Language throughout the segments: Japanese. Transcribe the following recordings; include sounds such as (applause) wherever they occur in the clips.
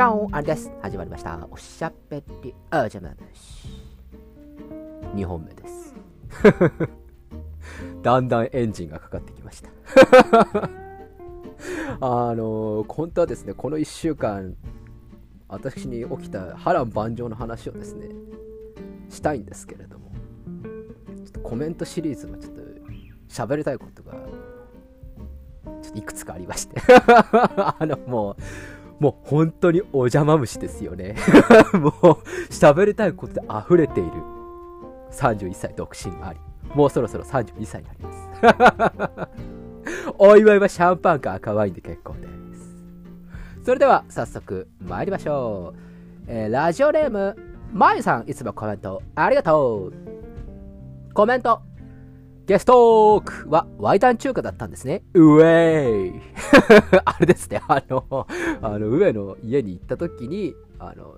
ちゃん、あれです。始まりました。おしゃべりあじゃまし。2本目です。(laughs) だんだんエンジンがかかってきました。(laughs) あのー、本当はですね、この1週間、私に起きた波乱万丈の話をですね、したいんですけれども、ちょっとコメントシリーズもちょっと喋りたいことが、ちょっといくつかありまして (laughs) あの、もう、もう本当にお邪魔虫ですよね (laughs) もう、喋りたいことで溢れている31歳独身あり。もうそろそろ32歳になります (laughs) お祝いはシャンパンか赤ワインで結構です。それでは早速参りましょう。えー、ラジオネーム、まゆさん、いつもコメントありがとう。コメント。ゲストークはワイタン中華だったんですね。うえいあれですね、あの、あの、上の家に行った時に、あの、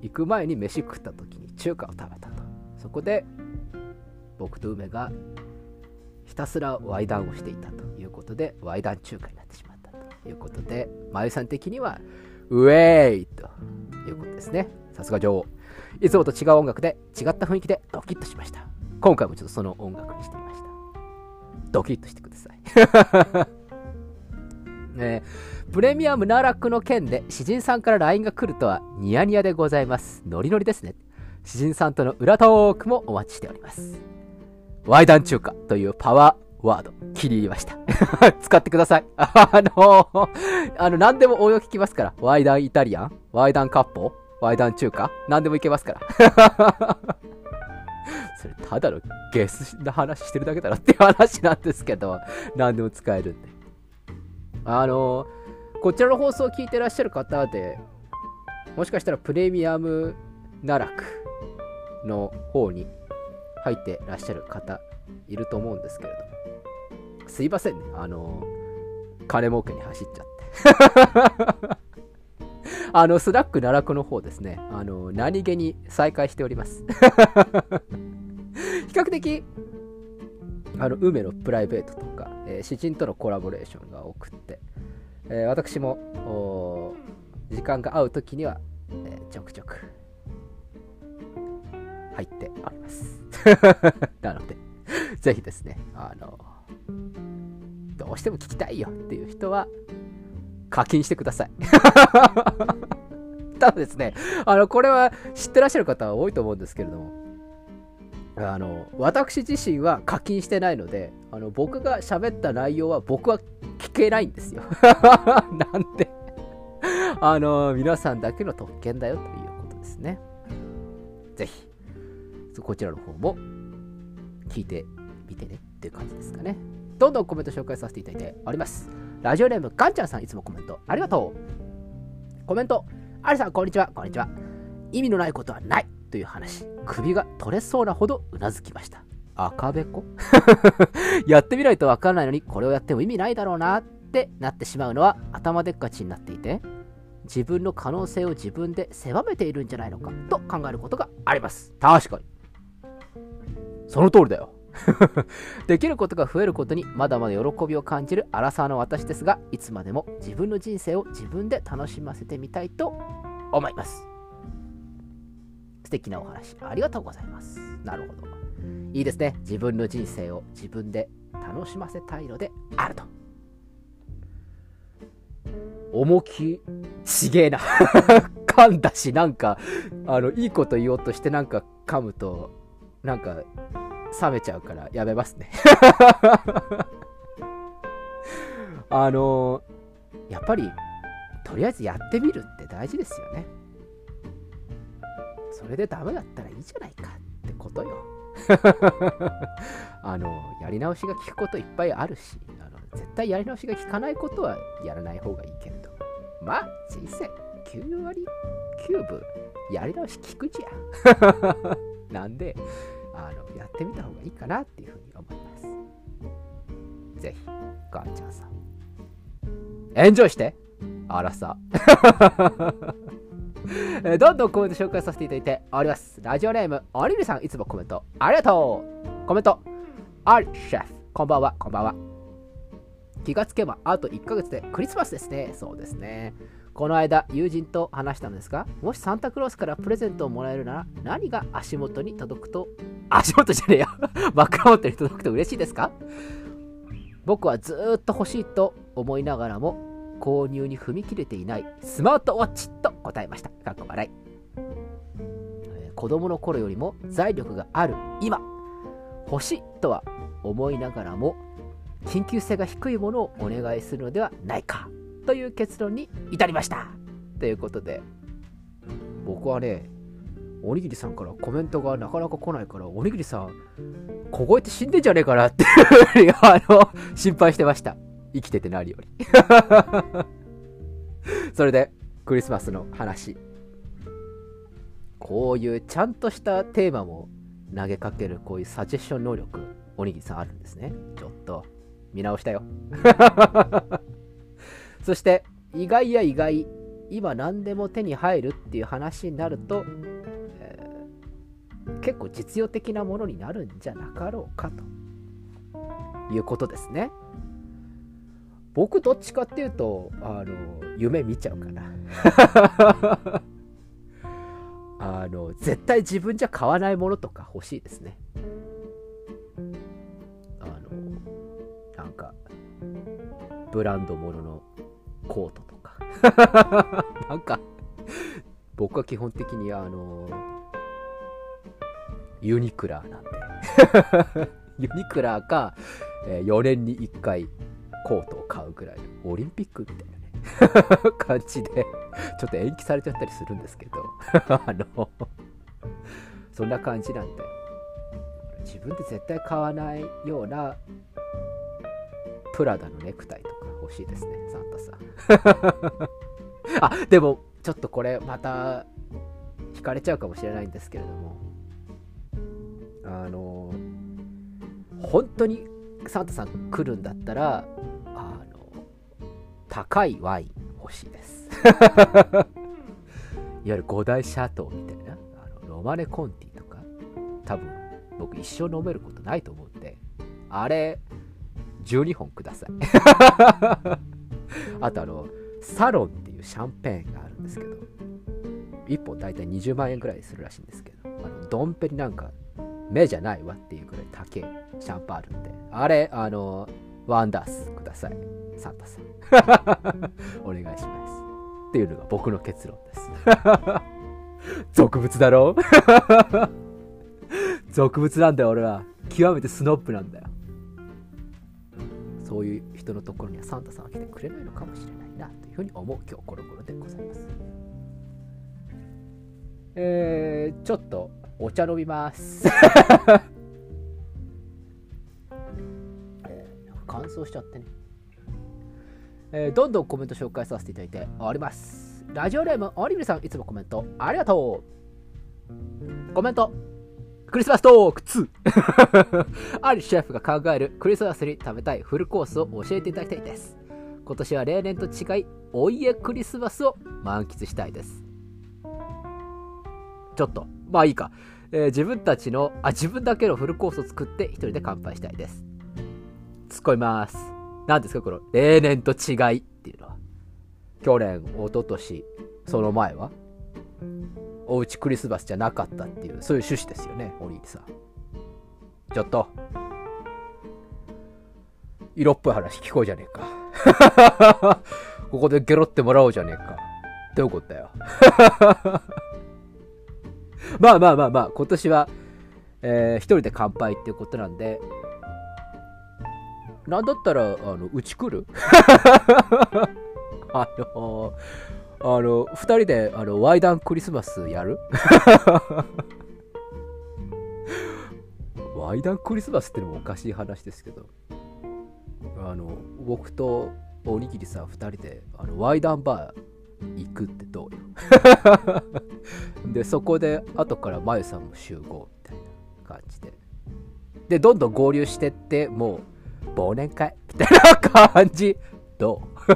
行く前に飯食った時に中華を食べたと。そこで、僕と梅がひたすらワイダンをしていたということで、ワイダン中華になってしまったということで、まゆさん的には、ウェイということですね。さすが女王。いつもと違う音楽で、違った雰囲気でドキッとしました。今回もちょっとその音楽にして。ドキッとしてください。(laughs) ねプレミアムナラックの件で詩人さんから LINE が来るとはニヤニヤでございます。ノリノリですね。詩人さんとの裏トークもお待ちしております。ワイダン中華というパワーワード、気に入りました。(laughs) 使ってください。(laughs) あの、あの、何でも応用聞きますから。ワイダンイタリアン？ワイダンカッポ？ワイダン中華？何でもいけますから。(laughs) それ、ただのゲスな話してるだけだろっていう話なんですけど、何でも使えるんで。あの、こちらの放送を聞いてらっしゃる方で、もしかしたらプレミアム奈落の方に入ってらっしゃる方いると思うんですけれども、すいませんね、あの、金儲けに走っちゃって。あの、スラック奈落の方ですね、あの、何気に再開しております。(laughs) 比較的、あの、梅のプライベートとか、えー、詩人とのコラボレーションが多くって、えー、私も、時間が合う時には、えー、ちょくちょく入っております。(laughs) なので、ぜひですね、あの、どうしても聞きたいよっていう人は、課金してください。(laughs) ただですね、あの、これは知ってらっしゃる方は多いと思うんですけれども、あの、私自身は課金してないので、あの、僕が喋った内容は僕は聞けないんですよ。(laughs) なんで、あの、皆さんだけの特権だよということですね。ぜひ、こちらの方も聞いてみてねっていう感じですかね。どんどんコメント紹介させていただいております。ラジオネームガンちゃんさんいつもコメントありがとう。コメント、ありさんこんにちは、こんにちは。意味のないことはないという話、首が取れそうなほどうなずきました。赤べこ？(laughs) やってみないとわからないのにこれをやっても意味ないだろうなってなってしまうのは頭でっかちになっていて自分の可能性を自分で狭めているんじゃないのかと考えることがあります。確かに。その通りだよ。(laughs) できることが増えることにまだまだ喜びを感じるアラサーの私ですが、いつまでも自分の人生を自分で楽しませてみたいと思います。素敵なお話ありがとうございます。なるほど。いいですね。自分の人生を自分で楽しませたいのであると。重きちげえな (laughs) 噛んだし、なんか、あの、いいこと言おうとしてなんか噛むと、なんか、冷めちゃうからやめますね (laughs) あのやっぱり、とりあえずやってみるって大事ですよね。それでダメだったらいいじゃないかってことよ。(laughs) あの、やり直しが効くこといっぱいあるし、あの絶対やり直しが効かないことはやらない方がいいけれど、まあ、人生9割9分やり直し効くじゃん。(laughs) なんで、あのやってみた方がいいかなっていうふうに思います。ぜひ、ガーチャーさん。エンジョイしてあらさ。(laughs) どんどんコメント紹介させていただいております。ラジオネーム、おりりさん、いつもコメントありがとうコメント、アリシェフ、こんばんは、こんばんは。気がつけばあと1ヶ月でクリスマスですね。そうですね。この間友人と話したのですがもしサンタクロースからプレゼントをもらえるなら何が足元に届くと足元じゃねえや。(laughs) 枕元に届くと嬉しいですか？僕はずーっと欲しいと思いながらも購入に踏み切れていないスマートウォッチと答えました。かっこ笑い、えー子供の頃よりも財力がある今欲しいとは思いながらも緊急性が低いものをお願いするのではないか。という結論に至りました。ということで僕はねおにぎりさんからコメントがなかなか来ないからおにぎりさん凍えて死んでんじゃねえかなっていうふうにあの心配してました。生きててなるより。(laughs) それでクリスマスの話。こういうちゃんとしたテーマも投げかけるこういうサジェッション能力おにぎりさんあるんですね。ちょっと見直したよ。そして意外や意外今何でも手に入るっていう話になると、えー結構実用的なものになるんじゃなかろうかということですね。僕どっちかっていうとあの夢見ちゃうかな。(laughs) あの絶対自分じゃ買わないものとか欲しいですね。あのなんかブランドもののコートとか。(laughs) なんか僕は基本的にあのユニクラーなんで。ユニクラー (laughs) か、え4年に1回コートを買うぐらいのオリンピックみたいなね。(laughs) 感じでちょっと延期されちゃったりするんですけど。あのそんな感じなんで。自分で絶対買わないようなプラダのネクタイとか。欲しいですねサンタさん。(laughs) あでもちょっとこれまた惹かれちゃうかもしれないんですけれども。あの本当にサンタさん来るんだったらあの高いワイン欲しいです。(laughs) いわゆる五大シャトーみたいな。あのロマネ・コンティとか。多分僕一生飲めることないと思うんで。あれ12本ください。(laughs) あとあのサロンっていうシャンペーンがあるんですけど1本大体20万円ぐらいするらしいんですけどあのドンペリなんか目じゃないわっていうぐらい高いシャンパンあるんであれあのワンダースください。サンタさん。(laughs) お願いします。っていうのが僕の結論です。(laughs) 俗物だろ俗物なんだよ俺は。極めてスノップなんだよ。そういう人のところにはサンタさんは来てくれないのかもしれないなというふうに思う今日この頃でございますえー、ちょっとお茶飲みますえー乾燥しちゃってねえーどんどんコメント紹介させていただいております。ラジオネーム、オリビルさん、いつもコメントありがとう。コメント、クリスマストーク2。(laughs) あるシェフが考えるクリスマスに食べたいフルコースを教えていただきたいです。今年は例年と違い、お家クリスマスを満喫したいです。ちょっと、まあいいか。えー自分たちの、あ、自分だけのフルコースを作って一人で乾杯したいです。突っ込みます。何ですかこの例年と違いっていうのは。去年、一昨年その前は？おうちクリスマスじゃなかったっていう、そういう趣旨ですよね、お兄さん。ちょっと。色っぽい話聞こうじゃねえか。(laughs) ここでゲロってもらおうじゃねえか。どういうことだよ。(laughs) まあまあまあまあ、今年は、えー一人で乾杯っていうことなんで、なんだったら、あの、うち来る？(laughs) あのあの、二人で、あの、ワイダンクリスマスやる？(laughs) ワイダンクリスマスってのもおかしい話ですけど、あの、僕とおにぎりさん二人で、あの、ワイダンバー行くってどうよ？(laughs) で、そこで、後からまゆさんも集合みたいな感じで。で、どんどん合流してって、もう、忘年会？みたいな感じ？どう？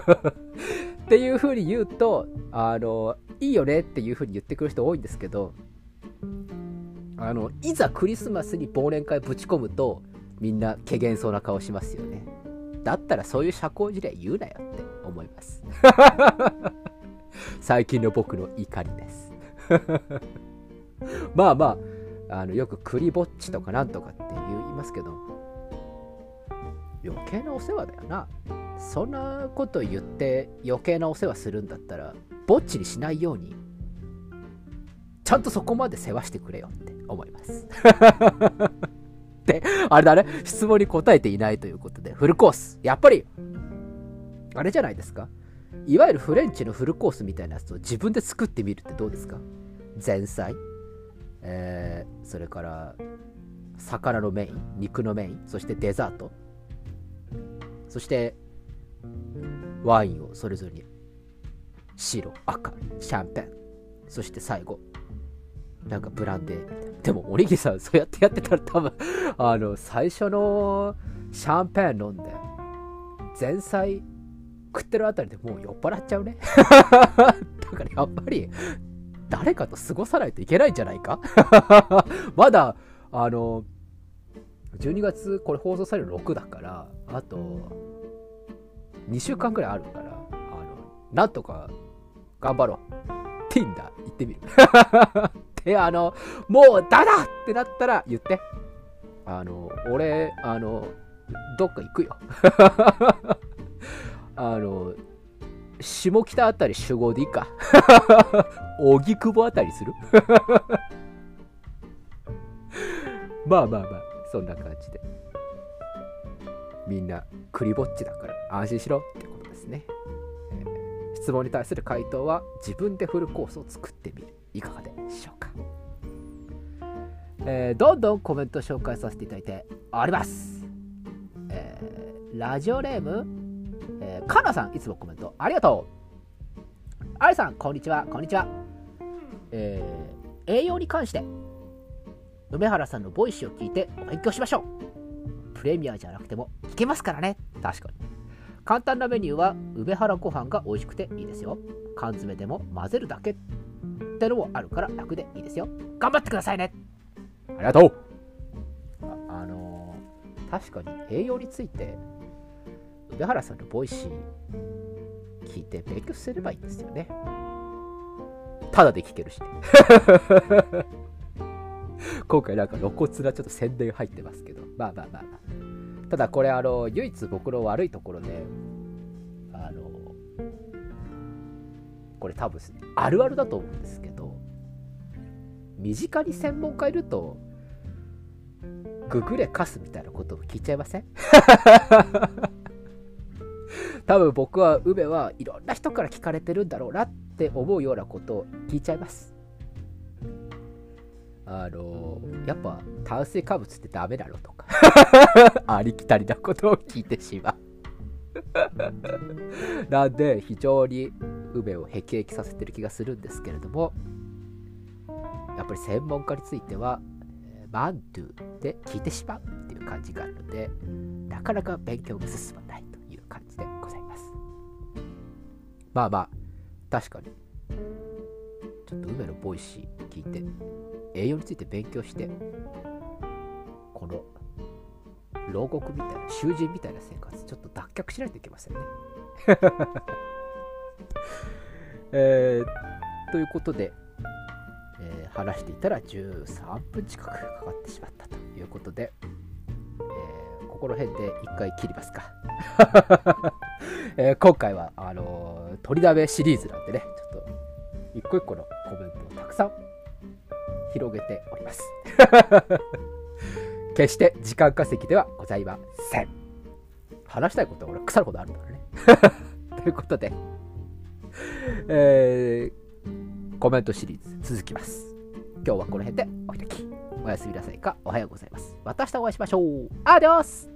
っていう風に言うと、あの、いいよねっていう風に言ってくる人多いんですけど、あの、いざクリスマスに忘年会ぶち込むと、みんな怪げそうな顔しますよね。だったらそういう社交辞令言うなよって思います。(laughs) 最近の僕の怒りです (laughs) まあまああのよくクリぼっちとかなんとかって言いますけど余計なお世話だよな。そんなこと言って余計なお世話するんだったらぼっちにしないようにちゃんとそこまで世話してくれよって思います。(laughs) であれだね。質問に答えていないということでフルコース。やっぱりあれじゃないですか。いわゆるフレンチのフルコースみたいなやつを自分で作ってみるってどうですか？前菜、えー、それから魚のメイン肉のメインそしてデザート。そしてワインをそれぞれに白赤シャンペンそして最後なんかブランデー。みたいなでもおにぎりさんそうやってやってたら多分あの最初のシャンペン飲んで前菜食ってるあたりでもう酔っ払っちゃうね。(laughs) だからやっぱり誰かと過ごさないといけないんじゃないか？(laughs) まだあの12月これ放送される6だからあと2週間くらいあるからあのなんとか頑張ろう Tinder 行ってみる。(laughs) であのもうダだってなったら言って。あの俺あのどっか行くよ。(laughs) あの下北あたり集合でいいか。(laughs) 荻窪あたりする。まあまあまあ。そんな感じで。みんなクリぼっちだから安心しろってことですね、えー、質問に対する回答は自分でフルコースを作ってみる。いかがでしょうか、えー、どんどんコメント紹介させていただいております、えー、ラジオネーム、えー、かなさんいつもコメントありがとう。ありさんこんにちはこんにちは。えー、栄養に関して梅原さんのボイスを聞いてお勉強しましょう。プレミアじゃなくても聞けますからね。確かに。簡単なメニューは梅原ご飯が美味しくていいですよ。缶詰でも混ぜるだけってのもあるから楽でいいですよ。頑張ってくださいね。ありがとう。あ、あのー、確かに栄養について梅原さんの Voicy聞いて勉強すればいいんですよね。ただで聞けるし、ね今回なんか露骨なちょっと宣伝入ってますけど、まあまあまあ。ただこれあの、唯一僕の悪いところで、あの、これ多分あるあるだと思うんですけど、身近に専門家いると、ググれかすみたいなことを聞いちゃいません？(laughs) 多分僕は梅はいろんな人から聞かれてるんだろうなって思うようなことを聞いちゃいます。あのやっぱ炭水化物ってダメなのとか。(laughs) ありきたりなことを聞いてしまう。(laughs) なんで非常に梅をへきへきさせてる気がするんですけれどもやっぱり専門家についてはマントゥで聞いてしまうっていう感じがあるのでなかなか勉強が進まないという感じでございます。まあまあ確かにちょっと梅の Voicy 聞いて栄養について勉強してこの牢獄みたいな囚人みたいな生活ちょっと脱却しないといけませんね。(laughs) えー、ということで、えー、話していたら13分近くかかってしまったということで、えー、ここの辺で一回切りますか、(laughs) えー、今回はあのー、取りだめシリーズなんでねちょっと一個一個のコメントをたくさん広げております。(laughs) 決して時間稼ぎではございません。話したいことは俺腐るほどあるんだからね。(laughs) ということで、えー、コメントシリーズ続きます。今日はこの辺でお開き。おやすみなさいかおはようございます。また明日お会いしましょう。アディオス